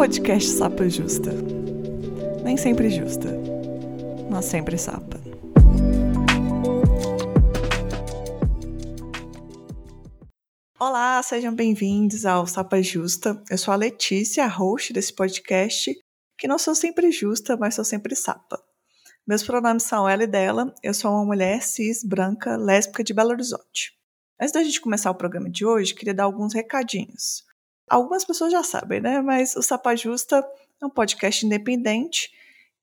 podcast Sapa Justa. Nem sempre justa, mas sempre sapa. Olá, sejam bem-vindos ao Sapa Justa. Eu sou a Letícia, a host desse podcast, que não sou sempre justa, mas sou sempre sapa. Meus pronomes são ela e dela. Eu sou uma mulher cis, branca, lésbica de Belo Horizonte. Antes da gente começar o programa de hoje, queria dar alguns recadinhos. Algumas pessoas já sabem, né? Mas o Sapa Justa é um podcast independente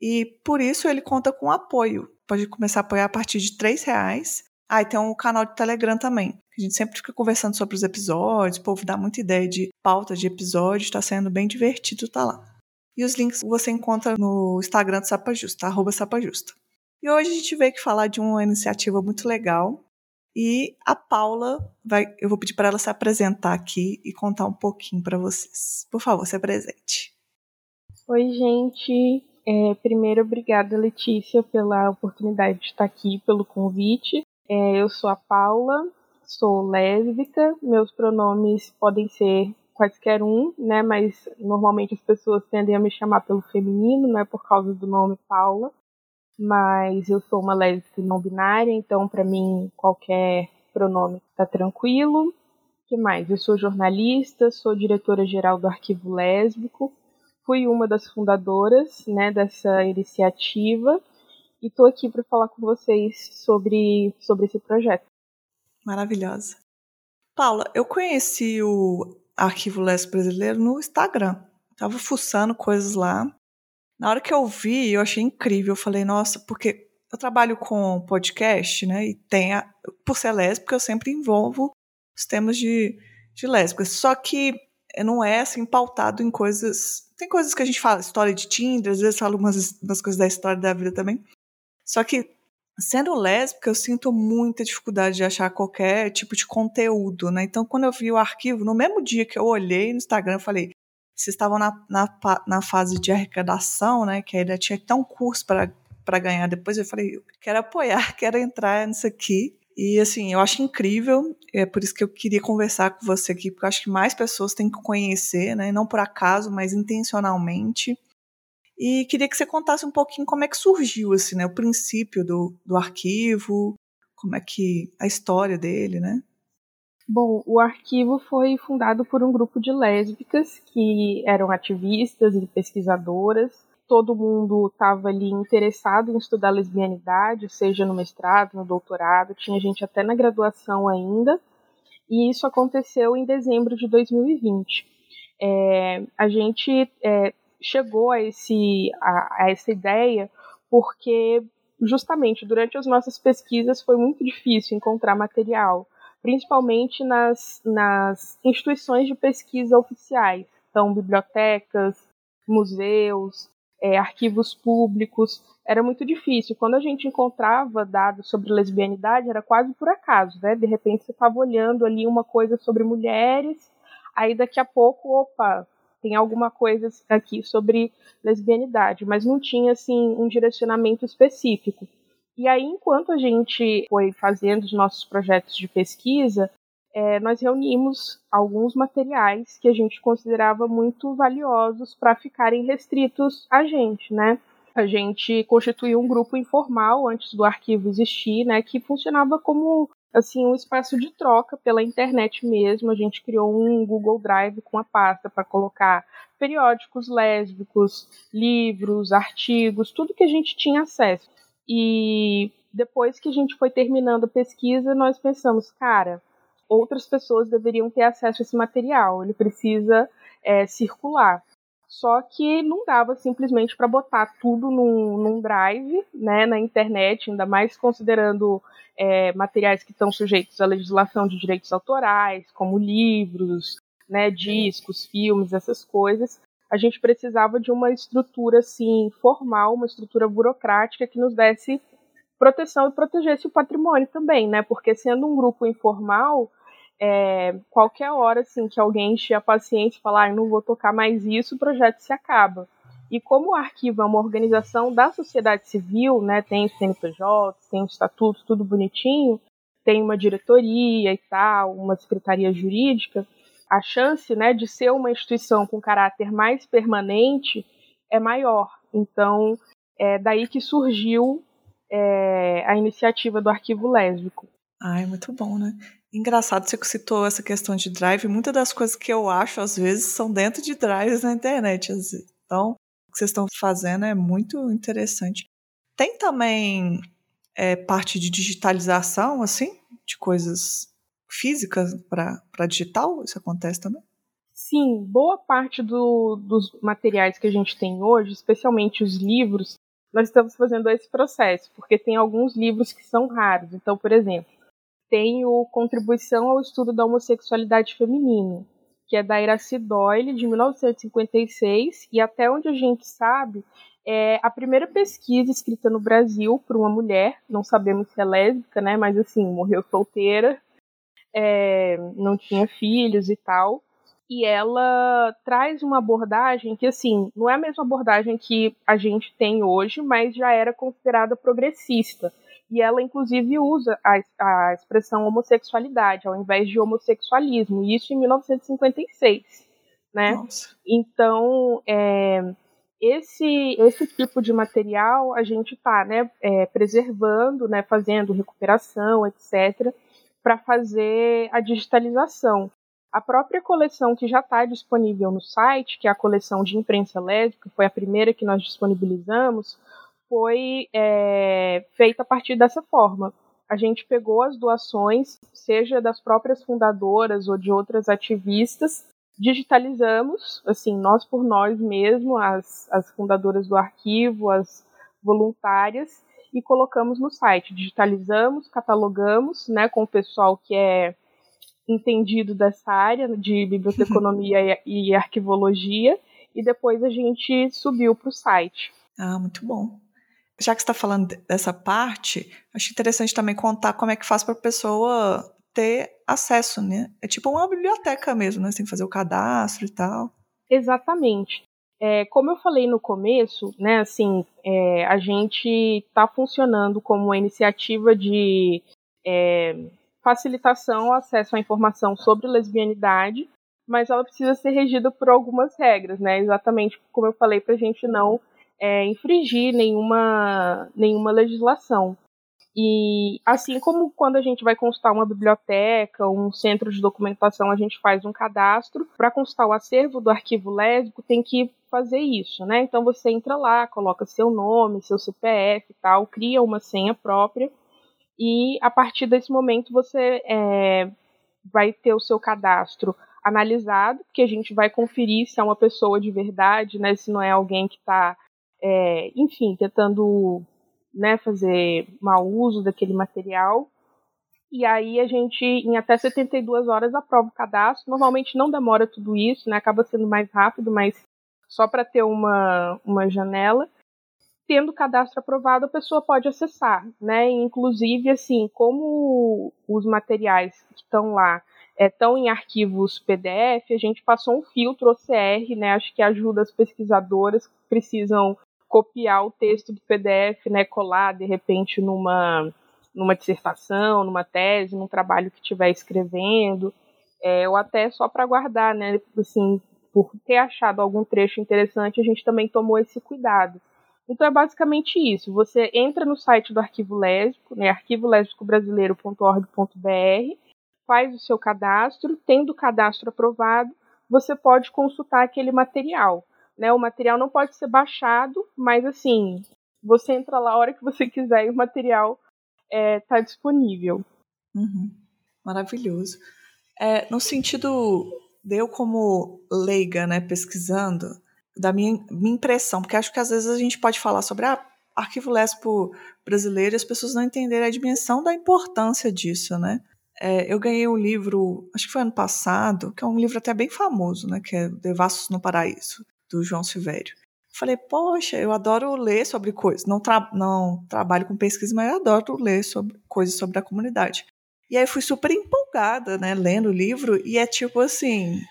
e por isso ele conta com apoio. Pode começar a apoiar a partir de R$ reais. Ah, e tem um canal de Telegram também. A gente sempre fica conversando sobre os episódios, o povo dá muita ideia de pauta de episódio, está sendo bem divertido tá lá. E os links você encontra no Instagram do Sapa Justa, arroba Sapa Justa. E hoje a gente veio aqui falar de uma iniciativa muito legal. E a Paula vai, eu vou pedir para ela se apresentar aqui e contar um pouquinho para vocês. Por favor, se apresente. Oi, gente. É, primeiro, obrigada, Letícia, pela oportunidade de estar aqui, pelo convite. É, eu sou a Paula, sou lésbica, meus pronomes podem ser quaisquer um, né? Mas normalmente as pessoas tendem a me chamar pelo feminino, não é por causa do nome Paula. Mas eu sou uma lésbica não binária, então para mim qualquer pronome está tranquilo. que mais? Eu sou jornalista, sou diretora geral do Arquivo Lésbico, fui uma das fundadoras, né, dessa iniciativa e estou aqui para falar com vocês sobre sobre esse projeto. Maravilhosa. Paula, eu conheci o Arquivo Leste Brasileiro no Instagram. Tava fuçando coisas lá. Na hora que eu vi, eu achei incrível. Eu falei, nossa, porque eu trabalho com podcast, né? E tem, a, por ser lésbica, eu sempre envolvo os temas de, de lésbicas. Só que não é assim pautado em coisas. Tem coisas que a gente fala, história de Tinder, às vezes falo umas, umas coisas da história da vida também. Só que Sendo lésbica, eu sinto muita dificuldade de achar qualquer tipo de conteúdo, né? Então, quando eu vi o arquivo, no mesmo dia que eu olhei no Instagram, eu falei: vocês estavam na, na, na fase de arrecadação, né? Que ainda tinha ter um curso para ganhar. Depois eu falei: quero apoiar, quero entrar nisso aqui. E assim, eu acho incrível, é por isso que eu queria conversar com você aqui, porque eu acho que mais pessoas têm que conhecer, né? Não por acaso, mas intencionalmente. E queria que você contasse um pouquinho como é que surgiu assim, né, o princípio do, do arquivo, como é que a história dele, né? Bom, o arquivo foi fundado por um grupo de lésbicas que eram ativistas e pesquisadoras. Todo mundo estava ali interessado em estudar lesbianidade, seja no mestrado, no doutorado, tinha gente até na graduação ainda. E isso aconteceu em dezembro de 2020. É, a gente é, chegou a, esse, a, a essa ideia porque justamente durante as nossas pesquisas foi muito difícil encontrar material, principalmente nas, nas instituições de pesquisa oficiais, então bibliotecas, museus, é, arquivos públicos, era muito difícil. Quando a gente encontrava dados sobre lesbianidade, era quase por acaso, né? De repente você estava olhando ali uma coisa sobre mulheres, aí daqui a pouco, opa, tem alguma coisa aqui sobre lesbianidade, mas não tinha assim um direcionamento específico. E aí, enquanto a gente foi fazendo os nossos projetos de pesquisa, é, nós reunimos alguns materiais que a gente considerava muito valiosos para ficarem restritos a gente, né? A gente constituiu um grupo informal antes do arquivo existir, né, que funcionava como assim um espaço de troca pela internet mesmo. A gente criou um Google Drive com a pasta para colocar periódicos lésbicos, livros, artigos, tudo que a gente tinha acesso. E depois que a gente foi terminando a pesquisa, nós pensamos, cara, outras pessoas deveriam ter acesso a esse material. Ele precisa é, circular. Só que não dava simplesmente para botar tudo num, num, drive, né, na internet, ainda mais considerando é, materiais que estão sujeitos à legislação de direitos autorais, como livros, né, discos, filmes, essas coisas. A gente precisava de uma estrutura assim formal, uma estrutura burocrática que nos desse proteção e protegesse o patrimônio também, né? Porque sendo um grupo informal, é, qualquer hora assim que alguém enche a paciência e falar, ah, não vou tocar mais isso, o projeto se acaba. E como o arquivo é uma organização da sociedade civil, né, tem o CNPJ, tem o estatuto, tudo bonitinho, tem uma diretoria e tal, uma secretaria jurídica, a chance né, de ser uma instituição com caráter mais permanente é maior. Então, é daí que surgiu é, a iniciativa do arquivo lésbico. Ai, muito bom, né? Engraçado você citou essa questão de drive. Muitas das coisas que eu acho, às vezes, são dentro de drives na internet. Então, o que vocês estão fazendo é muito interessante. Tem também é, parte de digitalização, assim, de coisas físicas para digital? Isso acontece também? Sim, boa parte do, dos materiais que a gente tem hoje, especialmente os livros, nós estamos fazendo esse processo, porque tem alguns livros que são raros. Então, por exemplo, tem o Contribuição ao Estudo da Homossexualidade Feminina, que é da Iracy Doyle, de 1956, e até onde a gente sabe, é a primeira pesquisa escrita no Brasil por uma mulher, não sabemos se é lésbica, né, mas assim, morreu solteira, é, não tinha filhos e tal, e ela traz uma abordagem que, assim, não é a mesma abordagem que a gente tem hoje, mas já era considerada progressista. E ela, inclusive, usa a, a expressão homossexualidade ao invés de homossexualismo, isso em 1956, né? Nossa. Então, é, esse, esse tipo de material a gente está né, é, preservando, né, fazendo recuperação, etc., para fazer a digitalização. A própria coleção que já está disponível no site, que é a coleção de imprensa lésbica, foi a primeira que nós disponibilizamos, foi é, feita a partir dessa forma. A gente pegou as doações, seja das próprias fundadoras ou de outras ativistas, digitalizamos, assim, nós por nós mesmo, as, as fundadoras do arquivo, as voluntárias, e colocamos no site. Digitalizamos, catalogamos, né, com o pessoal que é entendido dessa área de biblioteconomia e arquivologia, e depois a gente subiu para o site. Ah, muito bom já que está falando dessa parte, acho interessante também contar como é que faz para a pessoa ter acesso, né? É tipo uma biblioteca mesmo, né? Você tem que fazer o cadastro e tal. Exatamente. É, como eu falei no começo, né, assim, é, a gente está funcionando como uma iniciativa de é, facilitação ao acesso à informação sobre lesbianidade, mas ela precisa ser regida por algumas regras, né? Exatamente como eu falei, para a gente não é, infringir nenhuma, nenhuma legislação. E assim como quando a gente vai consultar uma biblioteca, um centro de documentação, a gente faz um cadastro, para consultar o acervo do arquivo lésbico, tem que fazer isso, né? Então você entra lá, coloca seu nome, seu CPF e tal, cria uma senha própria, e a partir desse momento você é, vai ter o seu cadastro analisado, que a gente vai conferir se é uma pessoa de verdade, né? Se não é alguém que está é, enfim, tentando né, fazer mau uso daquele material. E aí a gente, em até 72 horas, aprova o cadastro. Normalmente não demora tudo isso, né? Acaba sendo mais rápido, mas só para ter uma, uma janela. Tendo o cadastro aprovado, a pessoa pode acessar, né? Inclusive, assim, como os materiais que estão lá estão é, em arquivos PDF, a gente passou um filtro OCR, né? Acho que ajuda as pesquisadoras que precisam copiar o texto do PDF, né, colar de repente numa numa dissertação, numa tese, num trabalho que estiver escrevendo, é, ou até só para guardar, né, assim, por ter achado algum trecho interessante, a gente também tomou esse cuidado. Então é basicamente isso. Você entra no site do Arquivo Lésbico, né, arquivolésbicobrasileiro.org.br, faz o seu cadastro, tendo o cadastro aprovado, você pode consultar aquele material. Né? O material não pode ser baixado, mas assim, você entra lá a hora que você quiser e o material está é, tá disponível. Uhum. Maravilhoso. É, no sentido eu como leiga, né, pesquisando, da minha, minha impressão, porque acho que às vezes a gente pode falar sobre ah, arquivo lespo brasileiro e as pessoas não entenderem a dimensão da importância disso, né? É, eu ganhei um livro, acho que foi ano passado, que é um livro até bem famoso, né, que é Devassos no Paraíso do João Silvério. Falei, poxa, eu adoro ler sobre coisas. Não, tra não trabalho com pesquisa, mas adoro ler sobre coisas sobre a comunidade. E aí fui super empolgada, né, lendo o livro, e é tipo assim,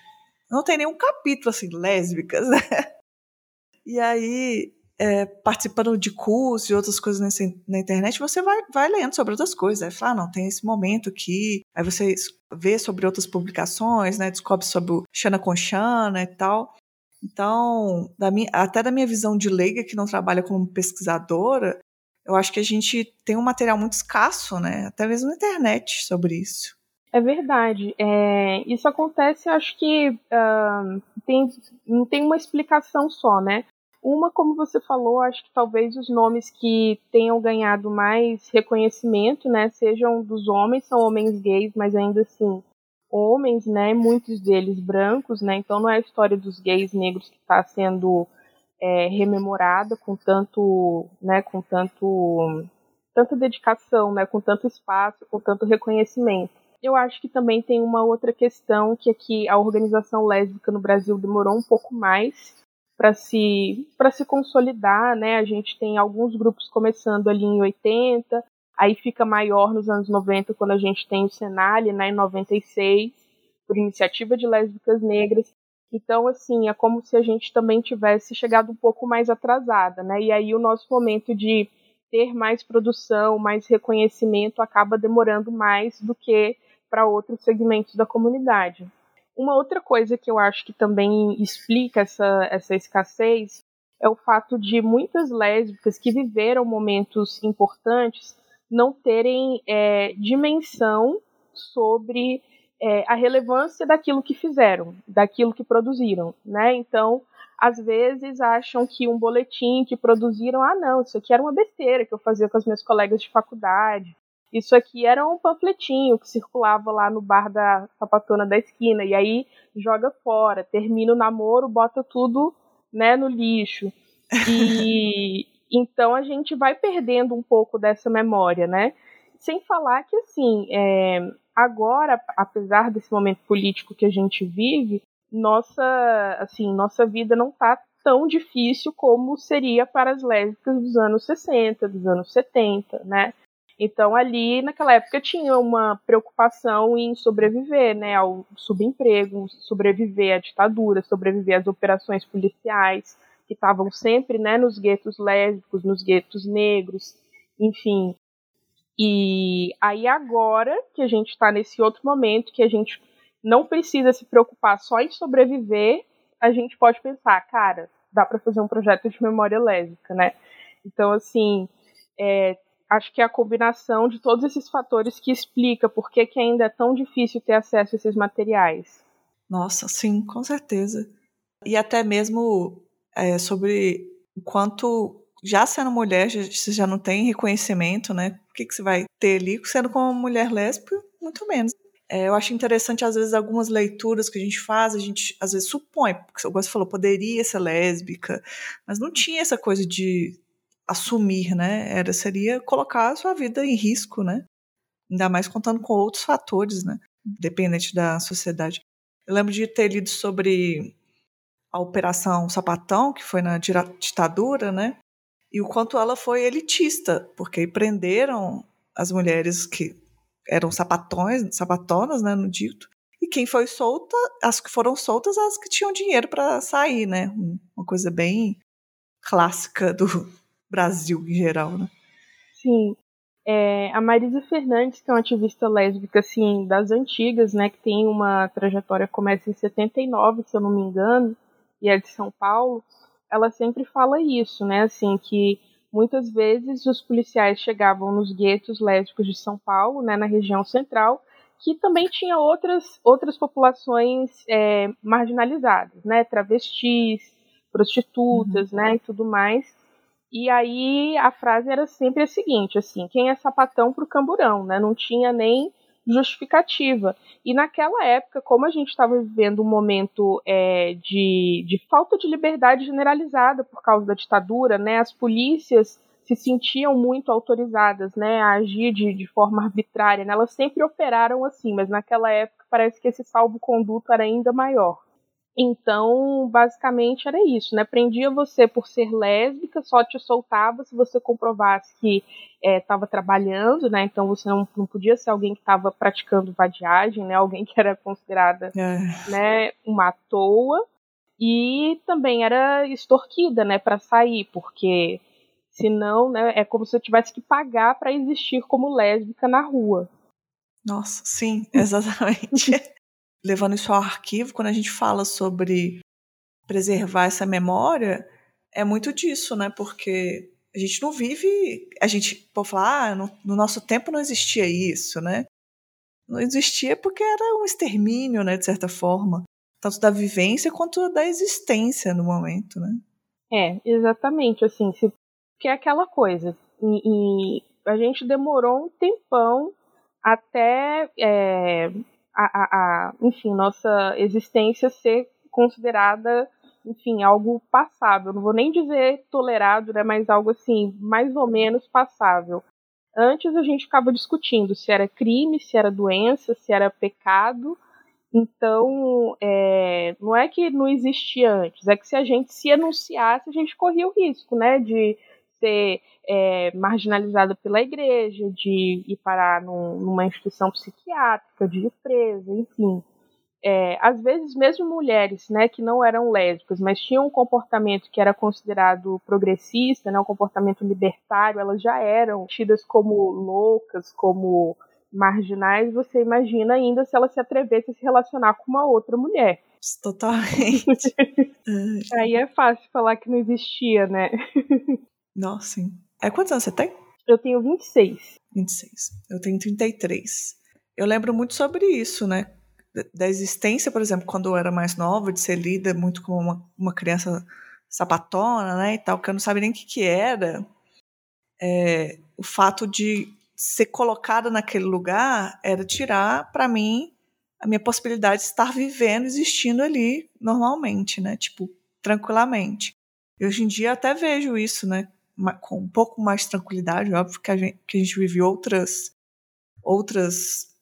não tem nenhum capítulo assim, lésbicas, né? E aí é, participando de cursos e outras coisas nesse, na internet, você vai, vai lendo sobre outras coisas. Aí fala, ah, não, tem esse momento aqui. Aí você vê sobre outras publicações, né? Descobre sobre o Xana com Xana e tal. Então, da minha, até da minha visão de leiga, que não trabalha como pesquisadora, eu acho que a gente tem um material muito escasso, né? Até mesmo na internet sobre isso. É verdade. É, isso acontece, acho que uh, tem, não tem uma explicação só, né? Uma, como você falou, acho que talvez os nomes que tenham ganhado mais reconhecimento, né, sejam dos homens, são homens gays, mas ainda assim homens, né, muitos deles brancos, né, então não é a história dos gays negros que está sendo é, rememorada com tanto, né, com tanto, tanta dedicação, né, com tanto espaço, com tanto reconhecimento. Eu acho que também tem uma outra questão que aqui a organização lésbica no Brasil demorou um pouco mais para se para se consolidar, né? A gente tem alguns grupos começando ali em 80, aí fica maior nos anos 90 quando a gente tem o Senale, né, em 96, por iniciativa de lésbicas negras. Então, assim, é como se a gente também tivesse chegado um pouco mais atrasada, né? E aí o nosso momento de ter mais produção, mais reconhecimento acaba demorando mais do que para outros segmentos da comunidade. Uma outra coisa que eu acho que também explica essa, essa escassez é o fato de muitas lésbicas que viveram momentos importantes não terem é, dimensão sobre é, a relevância daquilo que fizeram, daquilo que produziram, né? Então, às vezes acham que um boletim que produziram, ah, não, isso aqui era uma besteira que eu fazia com as minhas colegas de faculdade, isso aqui era um panfletinho que circulava lá no bar da sapatona da esquina. E aí joga fora, termina o namoro, bota tudo né, no lixo. E então a gente vai perdendo um pouco dessa memória, né? Sem falar que assim, é, agora, apesar desse momento político que a gente vive, nossa, assim, nossa vida não está tão difícil como seria para as lésbicas dos anos 60, dos anos 70, né? Então, ali, naquela época, tinha uma preocupação em sobreviver né, ao subemprego, sobreviver à ditadura, sobreviver às operações policiais, que estavam sempre né, nos guetos lésbicos, nos guetos negros, enfim. E aí, agora que a gente está nesse outro momento, que a gente não precisa se preocupar só em sobreviver, a gente pode pensar, cara, dá para fazer um projeto de memória lésbica, né? Então, assim, é, acho que é a combinação de todos esses fatores que explica por que, que ainda é tão difícil ter acesso a esses materiais. Nossa, sim, com certeza. E até mesmo é, sobre o quanto, já sendo mulher, você já não tem reconhecimento, né? O que, que você vai ter ali sendo como mulher lésbica? Muito menos. É, eu acho interessante, às vezes, algumas leituras que a gente faz, a gente às vezes supõe, porque você falou, poderia ser lésbica, mas não tinha essa coisa de assumir, né? Era seria colocar a sua vida em risco, né? Ainda mais contando com outros fatores, né? Dependente da sociedade. Eu lembro de ter lido sobre a Operação Sapatão, que foi na ditadura, né? E o quanto ela foi elitista, porque prenderam as mulheres que eram sapatões, sapatonas, né, no dito. E quem foi solta, as que foram soltas, as que tinham dinheiro para sair, né? Uma coisa bem clássica do, Brasil em geral, né? Sim. É, a Marisa Fernandes, que é uma ativista lésbica, assim, das antigas, né, que tem uma trajetória começa em 79, se eu não me engano, e é de São Paulo, ela sempre fala isso, né, assim, que muitas vezes os policiais chegavam nos guetos lésbicos de São Paulo, né, na região central, que também tinha outras, outras populações é, marginalizadas, né, travestis, prostitutas, uhum. né, e tudo mais, e aí a frase era sempre a seguinte, assim, quem é sapatão pro camburão, né? Não tinha nem justificativa. E naquela época, como a gente estava vivendo um momento é, de, de falta de liberdade generalizada por causa da ditadura, né? As polícias se sentiam muito autorizadas, né, a agir de, de forma arbitrária. Né? Elas sempre operaram assim, mas naquela época parece que esse salvo-conduto era ainda maior. Então, basicamente era isso, né? Prendia você por ser lésbica, só te soltava se você comprovasse que estava é, trabalhando, né? Então você não, não podia ser alguém que estava praticando vadiagem, né? Alguém que era considerada, é. né, uma toa. e também era extorquida, né, para sair, porque senão, né, é como se eu tivesse que pagar para existir como lésbica na rua. Nossa, sim, exatamente. Levando isso ao arquivo, quando a gente fala sobre preservar essa memória, é muito disso, né? Porque a gente não vive. A gente pode falar, ah, no, no nosso tempo não existia isso, né? Não existia porque era um extermínio, né, de certa forma tanto da vivência quanto da existência no momento, né? É, exatamente, assim, se, que é aquela coisa. E, e, a gente demorou um tempão até, é, a, a, a, enfim, nossa existência ser considerada, enfim, algo passável. Não vou nem dizer tolerado, né, mas algo assim, mais ou menos passável. Antes a gente ficava discutindo se era crime, se era doença, se era pecado, então, é, não é que não existia antes, é que se a gente se anunciasse, a gente corria o risco, né, de ser é, marginalizada pela igreja, de ir parar num, numa instituição psiquiátrica, de ir presa, enfim. É, às vezes mesmo mulheres, né, que não eram lésbicas, mas tinham um comportamento que era considerado progressista, né, um comportamento libertário, elas já eram tidas como loucas, como marginais, você imagina ainda se ela se atrevesse a se relacionar com uma outra mulher. Totalmente. Aí é fácil falar que não existia, né? Nossa, sim. É quantos anos você tem? Eu tenho 26. 26. Eu tenho 33. Eu lembro muito sobre isso, né? Da existência, por exemplo, quando eu era mais nova, de ser lida muito como uma, uma criança sapatona, né, e tal, que eu não sabia nem o que, que era. É, o fato de ser colocada naquele lugar era tirar para mim a minha possibilidade de estar vivendo, existindo ali normalmente, né? Tipo, tranquilamente. E hoje em dia até vejo isso, né? Com um pouco mais de tranquilidade, óbvio que a gente, que a gente vive outras outras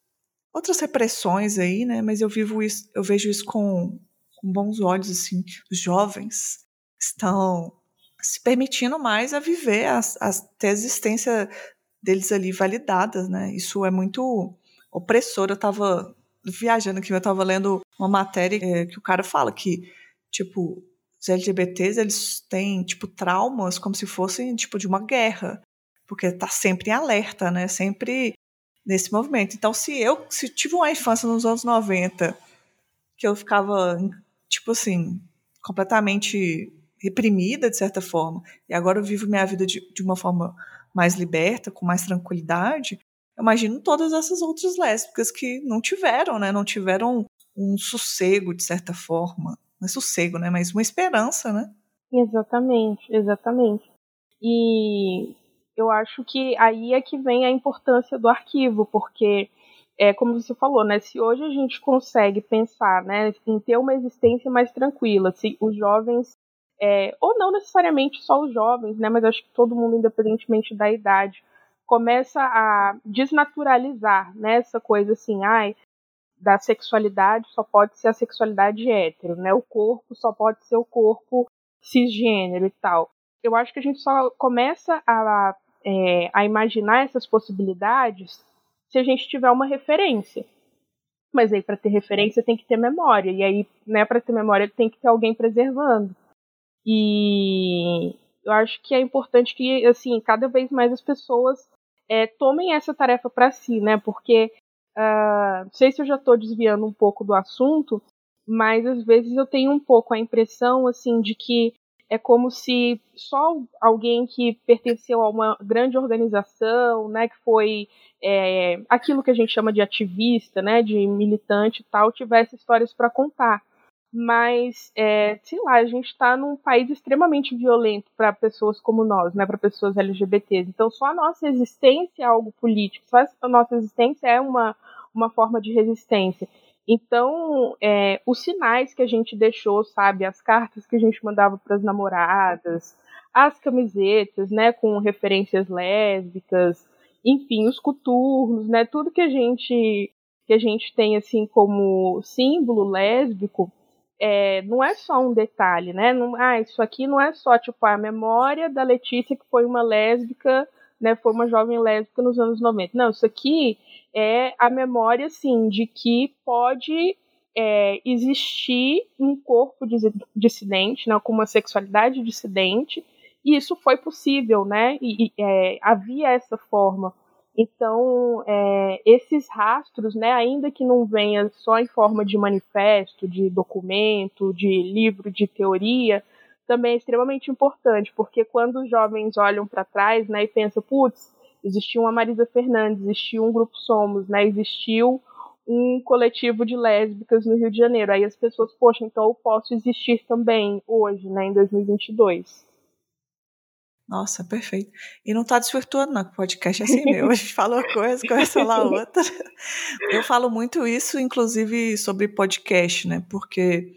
outras repressões aí, né? Mas eu vivo isso, eu vejo isso com, com bons olhos, assim. Os jovens estão se permitindo mais a viver, a, a ter existência deles ali validadas, né? Isso é muito opressor. Eu tava viajando aqui, eu tava lendo uma matéria é, que o cara fala que, tipo, os LGBTs, eles têm, tipo, traumas como se fossem, tipo, de uma guerra. Porque tá sempre em alerta, né? Sempre nesse movimento. Então, se eu se tive uma infância nos anos 90 que eu ficava, tipo assim, completamente reprimida, de certa forma, e agora eu vivo minha vida de, de uma forma mais liberta, com mais tranquilidade, eu imagino todas essas outras lésbicas que não tiveram, né? Não tiveram um sossego, de certa forma. É sossego, né? Mas uma esperança, né? Exatamente, exatamente. E eu acho que aí é que vem a importância do arquivo, porque é como você falou, né? Se hoje a gente consegue pensar, né, em ter uma existência mais tranquila, se os jovens é, ou não necessariamente só os jovens, né, mas acho que todo mundo, independentemente da idade, começa a desnaturalizar né, essa coisa assim, ai, da sexualidade só pode ser a sexualidade hétero, né? O corpo só pode ser o corpo cisgênero e tal. Eu acho que a gente só começa a, é, a imaginar essas possibilidades se a gente tiver uma referência. Mas aí para ter referência tem que ter memória e aí, né, para ter memória tem que ter alguém preservando. E eu acho que é importante que, assim, cada vez mais as pessoas é, tomem essa tarefa para si, né? Porque uh, não sei se eu já estou desviando um pouco do assunto, mas às vezes eu tenho um pouco a impressão, assim, de que é como se só alguém que pertenceu a uma grande organização, né, que foi é, aquilo que a gente chama de ativista, né, de militante e tal, tivesse histórias para contar mas é, sei lá, a gente está num país extremamente violento para pessoas como nós, né, para pessoas LGBTs. Então, só a nossa existência é algo político, só a nossa existência é uma, uma forma de resistência. Então, é, os sinais que a gente deixou, sabe, as cartas que a gente mandava para as namoradas, as camisetas, né, com referências lésbicas, enfim, os coturnos, né, tudo que a gente que a gente tem assim como símbolo lésbico é, não é só um detalhe, né? Não, ah, isso aqui não é só tipo a memória da Letícia que foi uma lésbica, né? Foi uma jovem lésbica nos anos 90. Não, isso aqui é a memória, assim, de que pode é, existir um corpo dissidente, né, com uma sexualidade dissidente, e isso foi possível, né? E, e é, havia essa forma. Então, é, esses rastros, né, ainda que não venha só em forma de manifesto, de documento, de livro de teoria, também é extremamente importante, porque quando os jovens olham para trás né, e pensam, putz, existiu uma Marisa Fernandes, existiu um Grupo Somos, né, existiu um coletivo de lésbicas no Rio de Janeiro. Aí as pessoas, poxa, então eu posso existir também hoje, né, em 2022. Nossa, perfeito. E não está desvirtuando, não. O podcast é assim mesmo. A gente fala uma coisa, começa a falar outra. Eu falo muito isso, inclusive, sobre podcast, né? Porque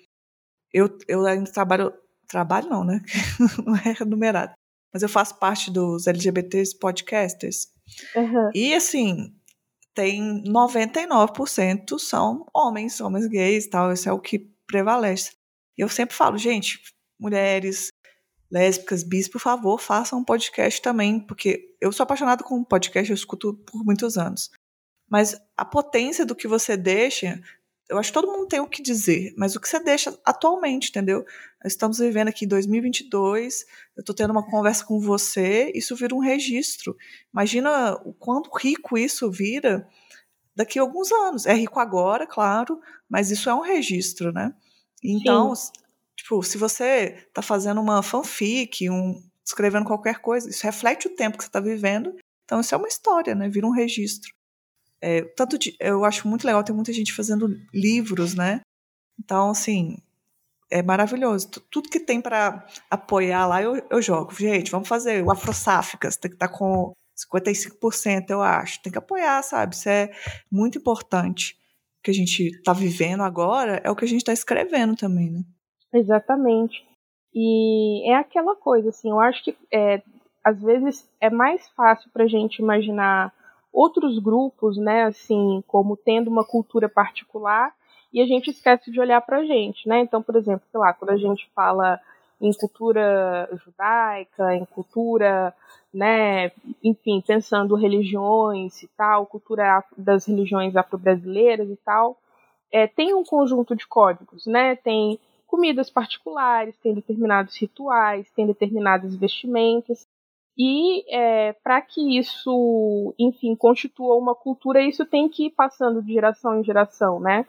eu, eu ainda trabalho. Trabalho não, né? Não é remunerado. Mas eu faço parte dos LGBTs podcasters. Uhum. E, assim, tem 99% são homens, homens gays e tal. Isso é o que prevalece. E eu sempre falo, gente, mulheres, lésbicas, bis, por favor, façam um podcast também, porque eu sou apaixonado com podcast, eu escuto por muitos anos. Mas a potência do que você deixa, eu acho que todo mundo tem o que dizer, mas o que você deixa atualmente, entendeu? Nós estamos vivendo aqui em 2022, eu estou tendo uma conversa com você, isso vira um registro. Imagina o quanto rico isso vira daqui a alguns anos. É rico agora, claro, mas isso é um registro, né? Então, Sim. Tipo, se você está fazendo uma fanfic, um, escrevendo qualquer coisa, isso reflete o tempo que você está vivendo. Então, isso é uma história, né? Vira um registro. É, tanto de, eu acho muito legal, tem muita gente fazendo livros, né? Então, assim, é maravilhoso. Tudo que tem para apoiar lá, eu, eu jogo. Gente, vamos fazer o Afrosáficas, tem que estar tá com 55%, eu acho. Tem que apoiar, sabe? Isso é muito importante. O que a gente está vivendo agora é o que a gente está escrevendo também, né? Exatamente. E é aquela coisa, assim, eu acho que é, às vezes é mais fácil para a gente imaginar outros grupos, né, assim, como tendo uma cultura particular, e a gente esquece de olhar para a gente, né? Então, por exemplo, sei lá, quando a gente fala em cultura judaica, em cultura, né, enfim, pensando religiões e tal, cultura das religiões afro-brasileiras e tal, é, tem um conjunto de códigos, né? Tem comidas particulares, tem determinados rituais, tem determinadas vestimentas. E é, para que isso, enfim, constitua uma cultura, isso tem que ir passando de geração em geração, né?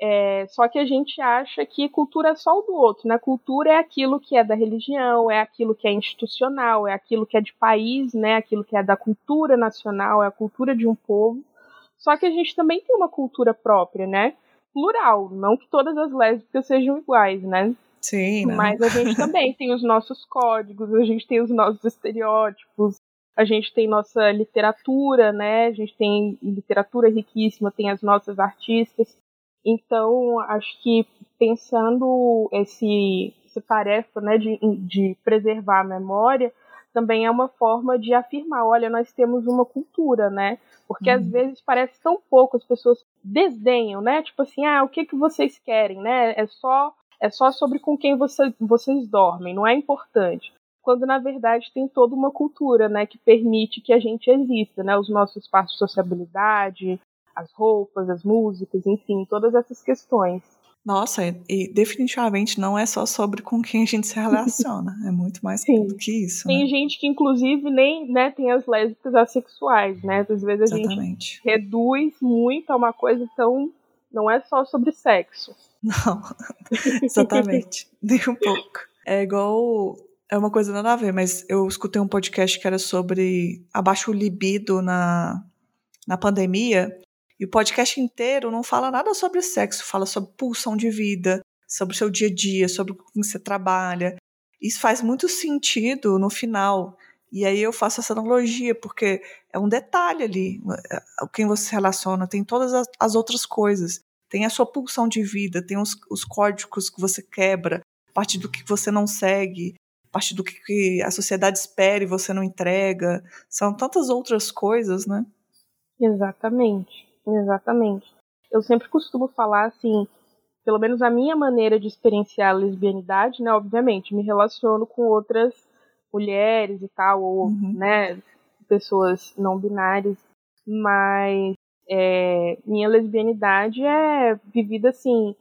É, só que a gente acha que cultura é só o do outro, né? Cultura é aquilo que é da religião, é aquilo que é institucional, é aquilo que é de país, né? Aquilo que é da cultura nacional, é a cultura de um povo. Só que a gente também tem uma cultura própria, né? Plural, não que todas as lésbicas sejam iguais, né? Sim. Não. Mas a gente também tem os nossos códigos, a gente tem os nossos estereótipos, a gente tem nossa literatura, né? A gente tem literatura riquíssima, tem as nossas artistas. Então, acho que pensando esse, essa tarefa né, de, de preservar a memória, também é uma forma de afirmar, olha, nós temos uma cultura, né? Porque às uhum. vezes parece tão pouco, as pessoas desdenham, né? Tipo assim, ah, o que que vocês querem, né? É só é só sobre com quem você, vocês dormem, não é importante. Quando na verdade tem toda uma cultura, né, que permite que a gente exista, né? Os nossos espaços de sociabilidade, as roupas, as músicas, enfim, todas essas questões. Nossa, e definitivamente não é só sobre com quem a gente se relaciona, é muito mais Sim. do que isso. Tem né? gente que, inclusive, nem né, tem as lésbicas assexuais, né? Às vezes a Exatamente. gente reduz muito a uma coisa, então não é só sobre sexo. Não, exatamente, nem um pouco. É igual. É uma coisa nada a ver, mas eu escutei um podcast que era sobre abaixo o libido na, na pandemia. E o podcast inteiro não fala nada sobre sexo, fala sobre pulsão de vida, sobre o seu dia a dia, sobre como você trabalha. Isso faz muito sentido no final. E aí eu faço essa analogia, porque é um detalhe ali, o quem você se relaciona, tem todas as, as outras coisas. Tem a sua pulsão de vida, tem os, os códigos que você quebra, a partir do que você não segue, a partir do que a sociedade espera e você não entrega. São tantas outras coisas, né? Exatamente. Exatamente. Eu sempre costumo falar assim, pelo menos a minha maneira de experienciar a lesbianidade, né? Obviamente, me relaciono com outras mulheres e tal, ou, uhum. né, pessoas não binárias, mas É, minha lesbianidade é vivida assim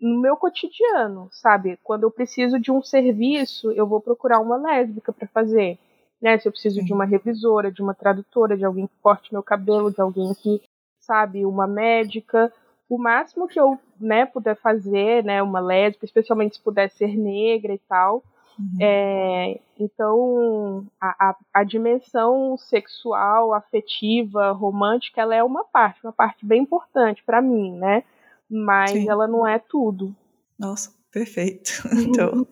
no meu cotidiano, sabe? Quando eu preciso de um serviço, eu vou procurar uma lésbica para fazer. Né? Se eu preciso Sim. de uma revisora, de uma tradutora, de alguém que corte meu cabelo, de alguém que, sabe, uma médica. O máximo que eu né, puder fazer, né, uma lésbica, especialmente se puder ser negra e tal. Uhum. É, então, a, a, a, dimensão sexual, afetiva, romântica, ela é uma parte, uma parte bem importante para mim, né? mas Sim. ela não é tudo. Nossa, perfeito. Então,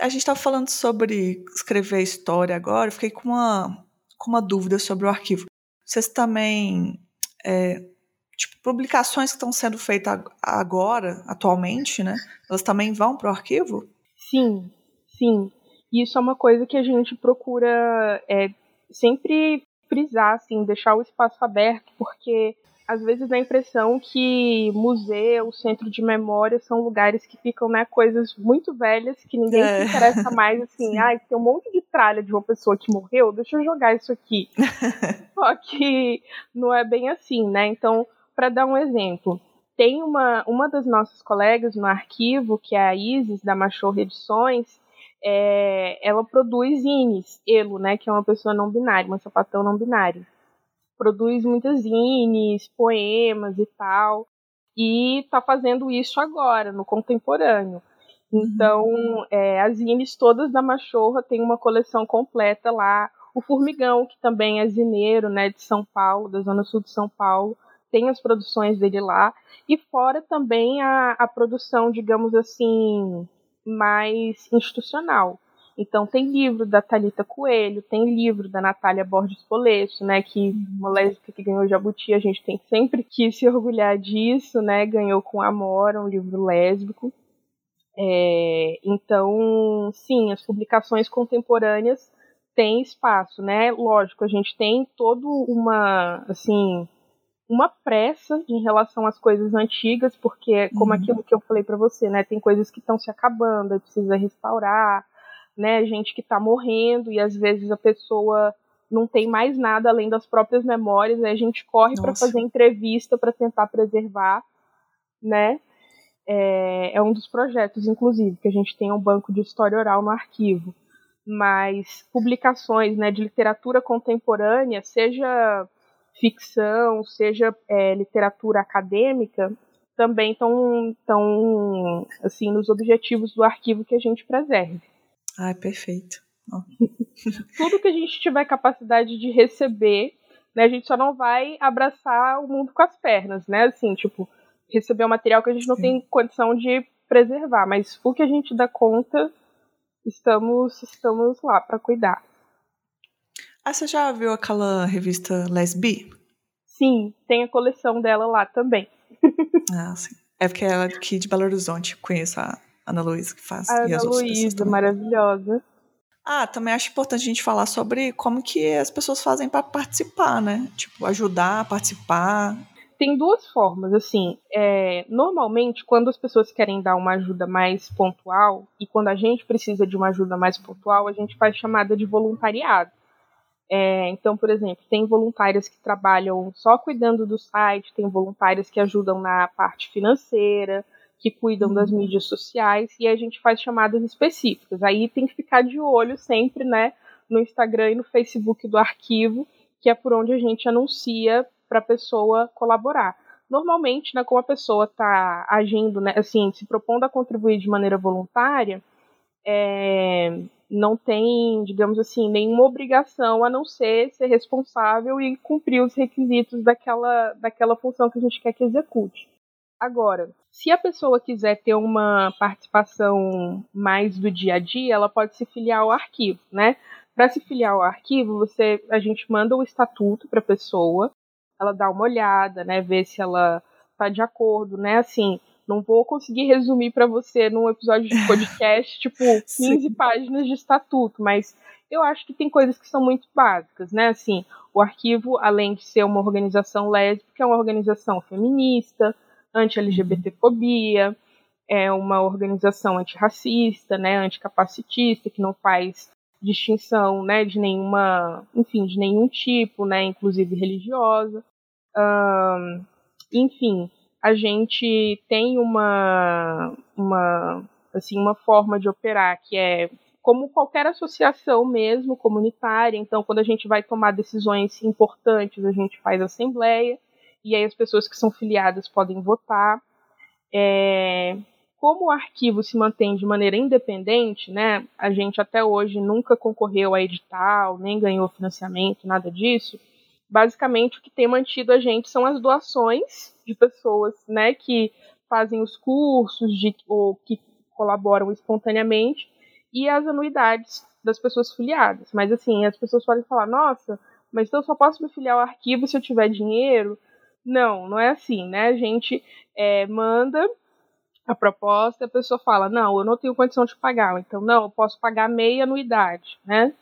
a gente estava falando sobre escrever história agora, eu fiquei com uma, com uma dúvida sobre o arquivo. Vocês também, é, tipo, publicações que estão sendo feitas agora, atualmente, né? Elas também vão para o arquivo? Sim, sim. Isso é uma coisa que a gente procura é, sempre frisar, assim, deixar o espaço aberto, porque às vezes dá a impressão que museu, centro de memória são lugares que ficam, né, coisas muito velhas que ninguém é. se interessa mais, assim, ah, tem um monte de tralha de uma pessoa que morreu, deixa eu jogar isso aqui. Só que não é bem assim, né? Então, para dar um exemplo, tem uma, uma das nossas colegas no arquivo, que é a Isis, da Machorra Edições, é, ela produz zines, Elo, né, que é uma pessoa não binária, uma sapatão não binária produz muitas zines, poemas e tal, e está fazendo isso agora, no contemporâneo. Uhum. Então, uhum. é, as zines todas da Machorra tem uma coleção completa lá. O Formigão, que também é zineiro, né, de São Paulo, da Zona Sul de São Paulo, tem as produções dele lá. E fora também a, a produção, digamos assim, mais institucional. Então tem livro da Talita Coelho, tem livro da Natália Borges Polesso, né, que uma lésbica que ganhou Jabuti, a gente tem sempre que se orgulhar disso, né, ganhou com Amor, um livro lésbico. É, então, sim, as publicações contemporâneas têm espaço, né? Lógico, a gente tem todo uma, assim, uma pressa em relação às coisas antigas, porque como uhum. aquilo que eu falei para você, né, tem coisas que estão se acabando, precisa restaurar, né? Gente que está morrendo e às vezes a pessoa não tem mais nada além das próprias memórias, aí a gente corre para fazer entrevista para tentar preservar, né? É, é, um dos projetos, inclusive, que a gente tem um banco de história oral no arquivo. Mas publicações né, de literatura contemporânea, seja ficção, seja é, literatura acadêmica, também estão assim nos objetivos do arquivo que a gente preserve. Ai, perfeito. Tudo que a gente tiver capacidade de receber, né? A gente só não vai abraçar o mundo com as pernas, né? Assim, tipo, receber um material que a gente não Sim. tem condição de preservar, mas o que a gente dá conta, estamos estamos lá para cuidar. Ah, você já viu aquela revista Lesbi? Sim, tem a coleção dela lá também. ah, sim. É porque ela é aqui de Belo Horizonte, conheço a Ana Luísa que faz. A Ana Luísa, maravilhosa. Ah, também acho importante a gente falar sobre como que as pessoas fazem para participar, né? Tipo, ajudar, participar. Tem duas formas, assim. É, normalmente, quando as pessoas querem dar uma ajuda mais pontual, e quando a gente precisa de uma ajuda mais pontual, a gente faz chamada de voluntariado. É, então, por exemplo, tem voluntárias que trabalham só cuidando do site, tem voluntárias que ajudam na parte financeira, que cuidam das uhum. mídias sociais e a gente faz chamadas específicas. Aí tem que ficar de olho sempre, né, no Instagram e no Facebook do arquivo, que é por onde a gente anuncia para a pessoa colaborar. Normalmente, né, como a pessoa está agindo, né, assim, se propondo a contribuir de maneira voluntária, é, não tem, digamos assim, nenhuma obrigação a não ser ser responsável e cumprir os requisitos daquela, daquela função que a gente quer que execute. Agora, se a pessoa quiser ter uma participação mais do dia a dia, ela pode se filiar ao arquivo, né? Para se filiar ao arquivo, você, a gente manda o estatuto para a pessoa, ela dá uma olhada, né, ver se ela está de acordo, né? Assim, não vou conseguir resumir para você num episódio de podcast, tipo, 15 páginas de estatuto, mas eu acho que tem coisas que são muito básicas, né? Assim, o arquivo, além de ser uma organização lésbica, é uma organização feminista, anti-LGBTfobia, é uma organização antirracista, né, anticapacitista, que não faz distinção, né, de nenhuma, enfim, de nenhum tipo, né, inclusive religiosa. Um, enfim, a gente tem uma, uma, assim, uma forma de operar que é como qualquer associação mesmo, comunitária. Então, quando a gente vai tomar decisões importantes, a gente faz assembleia, e aí as pessoas que são filiadas podem votar. É, como o arquivo se mantém de maneira independente, né, a gente até hoje nunca concorreu a edital, nem ganhou financiamento, nada disso. Basicamente, o que tem mantido a gente são as doações de pessoas né, que fazem os cursos de, ou que colaboram espontaneamente e as anuidades das pessoas filiadas. Mas assim, as pessoas podem falar, nossa, mas então eu só posso me filiar ao arquivo se eu tiver dinheiro? Não, não é assim, né? A gente é, manda a proposta, a pessoa fala, não, eu não tenho condição de pagar, então não, eu posso pagar meia anuidade, né?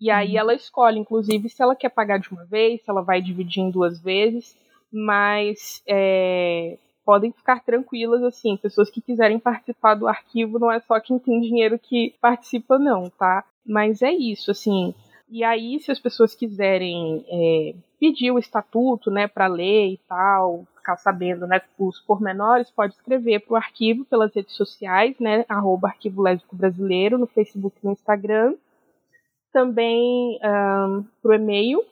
E aí uhum. ela escolhe, inclusive, se ela quer pagar de uma vez, se ela vai dividir em duas vezes, mas é, podem ficar tranquilas, assim, pessoas que quiserem participar do arquivo, não é só quem tem dinheiro que participa, não, tá? Mas é isso, assim. E aí, se as pessoas quiserem é, pedir o estatuto, né, para ler e tal, ficar sabendo, né, os pormenores, pode escrever para o arquivo pelas redes sociais, né, arroba Arquivo Lésbico Brasileiro, no Facebook e no Instagram. Também um, para o e-mail,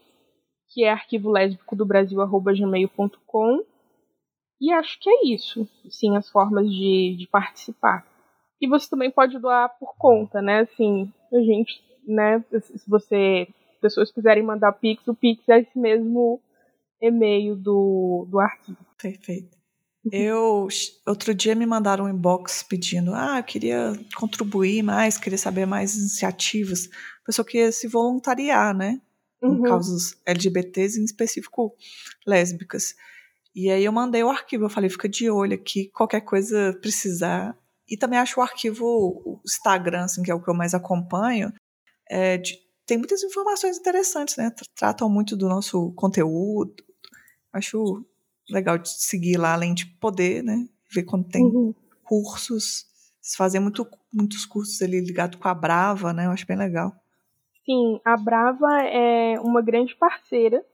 que é arquivo lésbico do Brasil, arroba gmail.com e acho que é isso, sim, as formas de, de participar. E você também pode doar por conta, né? Assim, a gente, né? Se você, pessoas quiserem mandar Pix, o Pix é esse mesmo e-mail do, do arquivo. Perfeito. Eu, outro dia me mandaram um inbox pedindo, ah, eu queria contribuir mais, queria saber mais iniciativas. A pessoa queria se voluntariar, né? Em uhum. causas LGBTs, em específico lésbicas. E aí eu mandei o arquivo, eu falei, fica de olho aqui, qualquer coisa precisar. E também acho o arquivo, o Instagram, assim, que é o que eu mais acompanho, é de, tem muitas informações interessantes, né? Tratam muito do nosso conteúdo. Acho legal de seguir lá, além de poder, né? Ver quando tem uhum. cursos. Eles fazem muito, muitos cursos ali ligados com a Brava, né? Eu acho bem legal. Sim, a Brava é uma grande parceira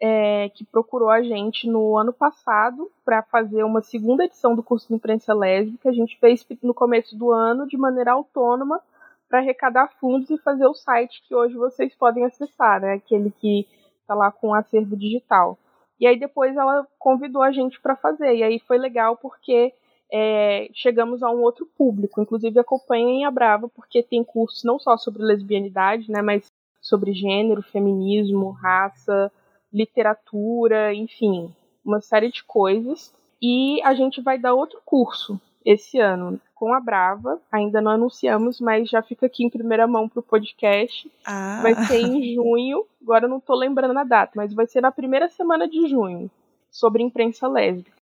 é, que procurou a gente no ano passado para fazer uma segunda edição do curso de imprensa lésbica. A gente fez no começo do ano de maneira autônoma para arrecadar fundos e fazer o site que hoje vocês podem acessar, né? Aquele que está lá com o acervo digital. E aí depois ela convidou a gente para fazer. E aí foi legal porque é, chegamos a um outro público. Inclusive acompanhem a Brava porque tem cursos não só sobre lesbianidade, né? Mas sobre gênero, feminismo, raça, literatura, enfim, uma série de coisas. E a gente vai dar outro curso esse ano com a Brava. Ainda não anunciamos, mas já fica aqui em primeira mão para o podcast. Ah. Vai ser em junho. Agora eu não estou lembrando a data, mas vai ser na primeira semana de junho sobre imprensa lésbica.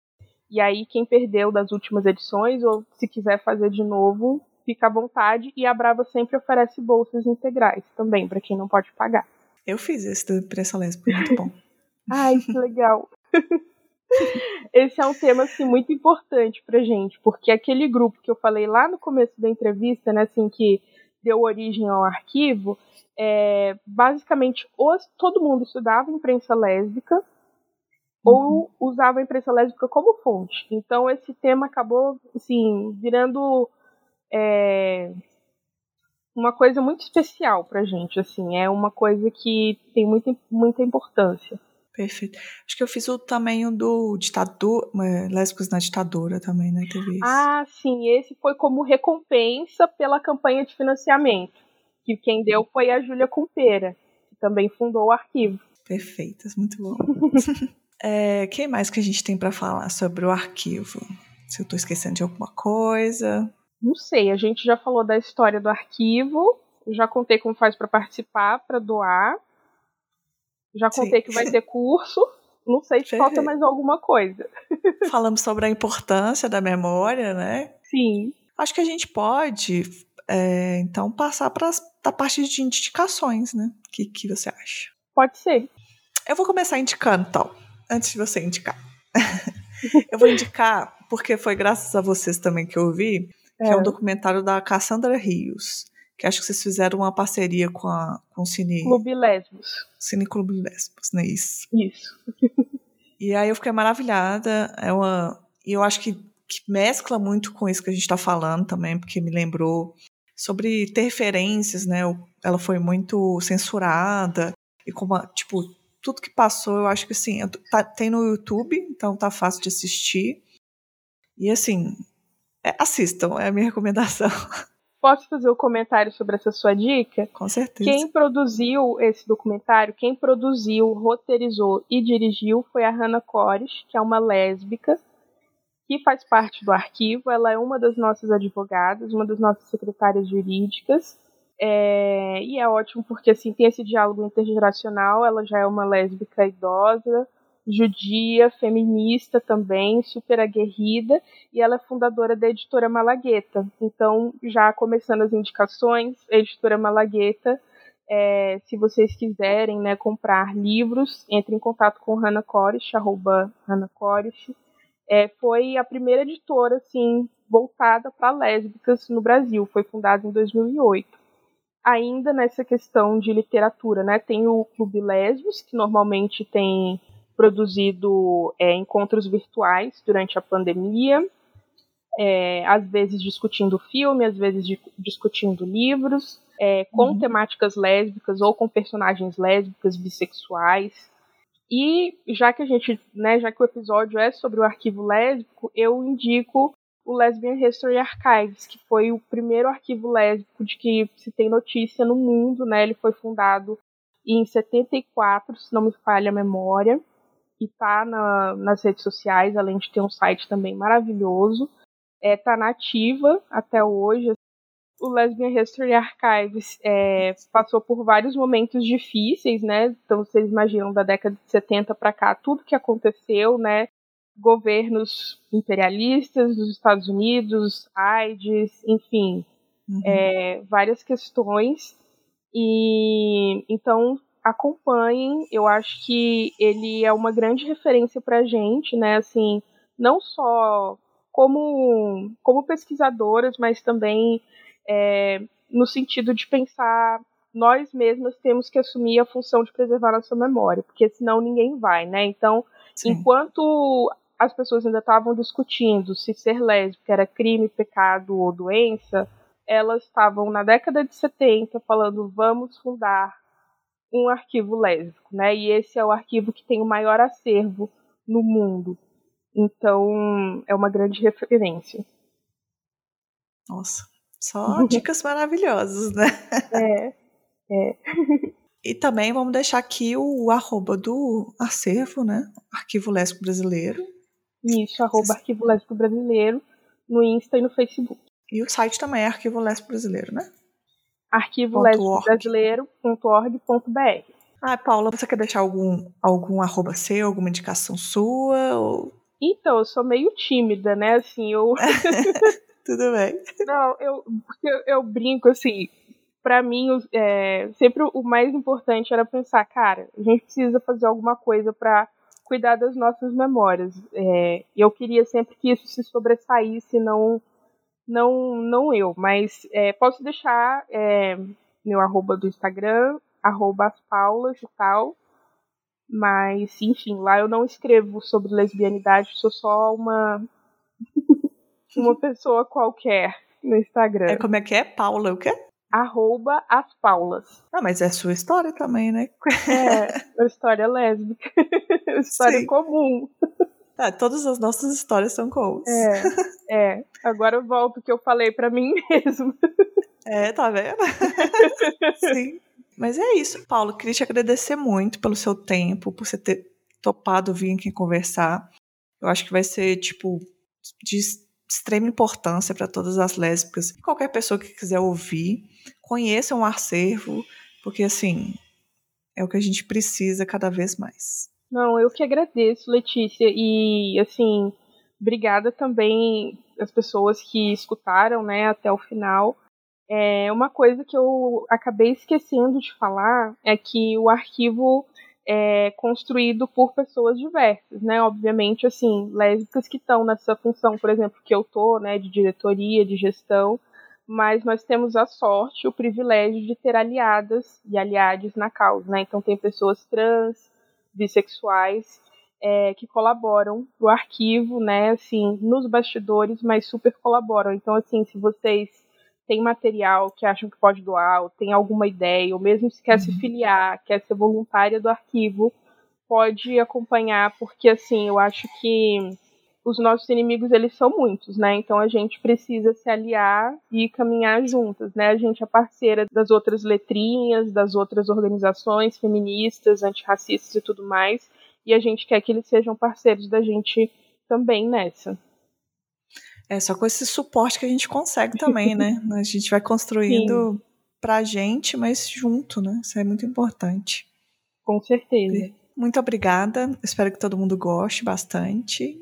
E aí, quem perdeu das últimas edições, ou se quiser fazer de novo, fica à vontade. E a Brava sempre oferece bolsas integrais também, para quem não pode pagar. Eu fiz esse do imprensa lésbica, muito bom. Ai, que legal. Esse é um tema assim muito importante pra gente, porque aquele grupo que eu falei lá no começo da entrevista, né, assim que deu origem ao arquivo, é, basicamente os, todo mundo estudava imprensa lésbica uhum. ou usava a imprensa lésbica como fonte. Então esse tema acabou assim virando é, uma coisa muito especial pra gente, assim, é uma coisa que tem muita, muita importância. Perfeito. Acho que eu fiz o também o do ditador, é, Lésbicos na Ditadura também, né? Teve isso. Ah, sim. Esse foi como recompensa pela campanha de financiamento. Que quem deu foi a Júlia Cumpeira, que também fundou o arquivo. Perfeitas, muito bom. é, quem mais que a gente tem para falar sobre o arquivo? Se eu estou esquecendo de alguma coisa. Não sei, a gente já falou da história do arquivo, já contei como faz para participar, para doar. Já contei Sim. que vai ter curso. Não sei se falta mais alguma coisa. Falamos sobre a importância da memória, né? Sim. Acho que a gente pode, é, então, passar para a parte de indicações, né? O que, que você acha? Pode ser. Eu vou começar indicando, então, antes de você indicar. eu vou indicar, porque foi graças a vocês também que eu vi, que é, é um documentário da Cassandra Rios que acho que vocês fizeram uma parceria com, a, com o Cine... Clube Lesbos. Cine Clube Lesbos, não é isso? Isso. E aí eu fiquei maravilhada. É uma, e eu acho que, que mescla muito com isso que a gente está falando também, porque me lembrou sobre ter referências, né? Ela foi muito censurada e como, tipo, tudo que passou, eu acho que assim, tá, tem no YouTube, então tá fácil de assistir. E assim, é, assistam, é a minha recomendação. Posso fazer um comentário sobre essa sua dica? Com certeza. Quem produziu esse documentário, quem produziu, roteirizou e dirigiu foi a Hannah Cores, que é uma lésbica que faz parte do arquivo. Ela é uma das nossas advogadas, uma das nossas secretárias jurídicas. É, e é ótimo porque assim tem esse diálogo intergeracional. Ela já é uma lésbica idosa, judia, feminista também, super aguerrida, e ela é fundadora da editora Malagueta. Então, já começando as indicações, a editora Malagueta, é, se vocês quiserem né, comprar livros, entre em contato com Hannah Corish, arroba Hannah. É, foi a primeira editora assim, voltada para lésbicas no Brasil, foi fundada em 2008 ainda nessa questão de literatura, né? Tem o Clube Lesbos, que normalmente tem produzido é, encontros virtuais durante a pandemia, é, às vezes discutindo filme, às vezes discutindo livros, é, com uhum. temáticas lésbicas ou com personagens lésbicas, bissexuais. E já que a gente, né, já que o episódio é sobre o arquivo lésbico, eu indico o Lesbian History Archives, que foi o primeiro arquivo lésbico de que se tem notícia no mundo, né? Ele foi fundado em 74, se não me falha a memória e tá na, nas redes sociais, além de ter um site também maravilhoso. É, tá nativa até hoje. O Lesbian History Archives é, passou por vários momentos difíceis, né? Então vocês imaginam da década de 70 para cá tudo que aconteceu, né? Governos imperialistas dos Estados Unidos, AIDS, enfim, uhum. é, várias questões. E então acompanhem. Eu acho que ele é uma grande referência para a gente, né? Assim, não só como, como pesquisadoras, mas também é, no sentido de pensar nós mesmas temos que assumir a função de preservar nossa memória, porque senão ninguém vai, né? Então, Sim. enquanto as pessoas ainda estavam discutindo se ser lésbica era crime, pecado ou doença, elas estavam na década de 70 falando vamos fundar um arquivo lésbico, né? E esse é o arquivo que tem o maior acervo no mundo. Então, é uma grande referência. Nossa, só dicas maravilhosas, né? É, é. E também vamos deixar aqui o arroba do acervo, né? Arquivo Lésbico Brasileiro. Isso, arroba Arquivo Lésbico Brasileiro no Insta e no Facebook. E o site também é Arquivo Lésbico Brasileiro, né? arquivolesbrasileiro.org.br. Ah, Paula, você quer deixar algum, algum arroba seu, alguma indicação sua? Ou... Então, eu sou meio tímida, né? Assim, eu. Tudo bem. Não, eu, eu, eu brinco assim. Para mim, é, sempre o mais importante era pensar, cara, a gente precisa fazer alguma coisa para cuidar das nossas memórias. É, e eu queria sempre que isso se sobressaísse, não não, não eu, mas é, posso deixar é, meu arroba do Instagram, arroba as paulas e tal. Mas, enfim, lá eu não escrevo sobre lesbianidade, sou só uma uma pessoa qualquer no Instagram. É como é que é? Paula o quê? Arroba as Paulas. Ah, mas é sua história também, né? É, uma história lésbica. história Sim. comum. Ah, todas as nossas histórias são comuns. É, é. Agora eu volto o que eu falei para mim mesmo. É, tá vendo? Sim. Mas é isso, Paulo. Queria te agradecer muito pelo seu tempo, por você ter topado vir aqui conversar. Eu acho que vai ser, tipo, de extrema importância para todas as lésbicas. Qualquer pessoa que quiser ouvir, conheça um acervo, porque, assim, é o que a gente precisa cada vez mais. Não, eu que agradeço, Letícia, e assim, obrigada também às pessoas que escutaram, né, até o final. É, uma coisa que eu acabei esquecendo de falar é que o arquivo é construído por pessoas diversas, né? Obviamente, assim, lésbicas que estão nessa função, por exemplo, que eu tô, né, de diretoria, de gestão, mas nós temos a sorte, o privilégio de ter aliadas e aliados na causa, né? Então tem pessoas trans, bissexuais, é, que colaboram pro arquivo, né, assim, nos bastidores, mas super colaboram. Então, assim, se vocês têm material que acham que pode doar, ou tem alguma ideia, ou mesmo se quer uhum. se filiar, quer ser voluntária do arquivo, pode acompanhar, porque, assim, eu acho que os nossos inimigos eles são muitos, né? Então a gente precisa se aliar e caminhar juntas, né? A gente é parceira das outras letrinhas, das outras organizações feministas, antirracistas e tudo mais, e a gente quer que eles sejam parceiros da gente também nessa. É só com esse suporte que a gente consegue também, né? A gente vai construindo Sim. pra gente, mas junto, né? Isso é muito importante. Com certeza. Muito obrigada. Espero que todo mundo goste bastante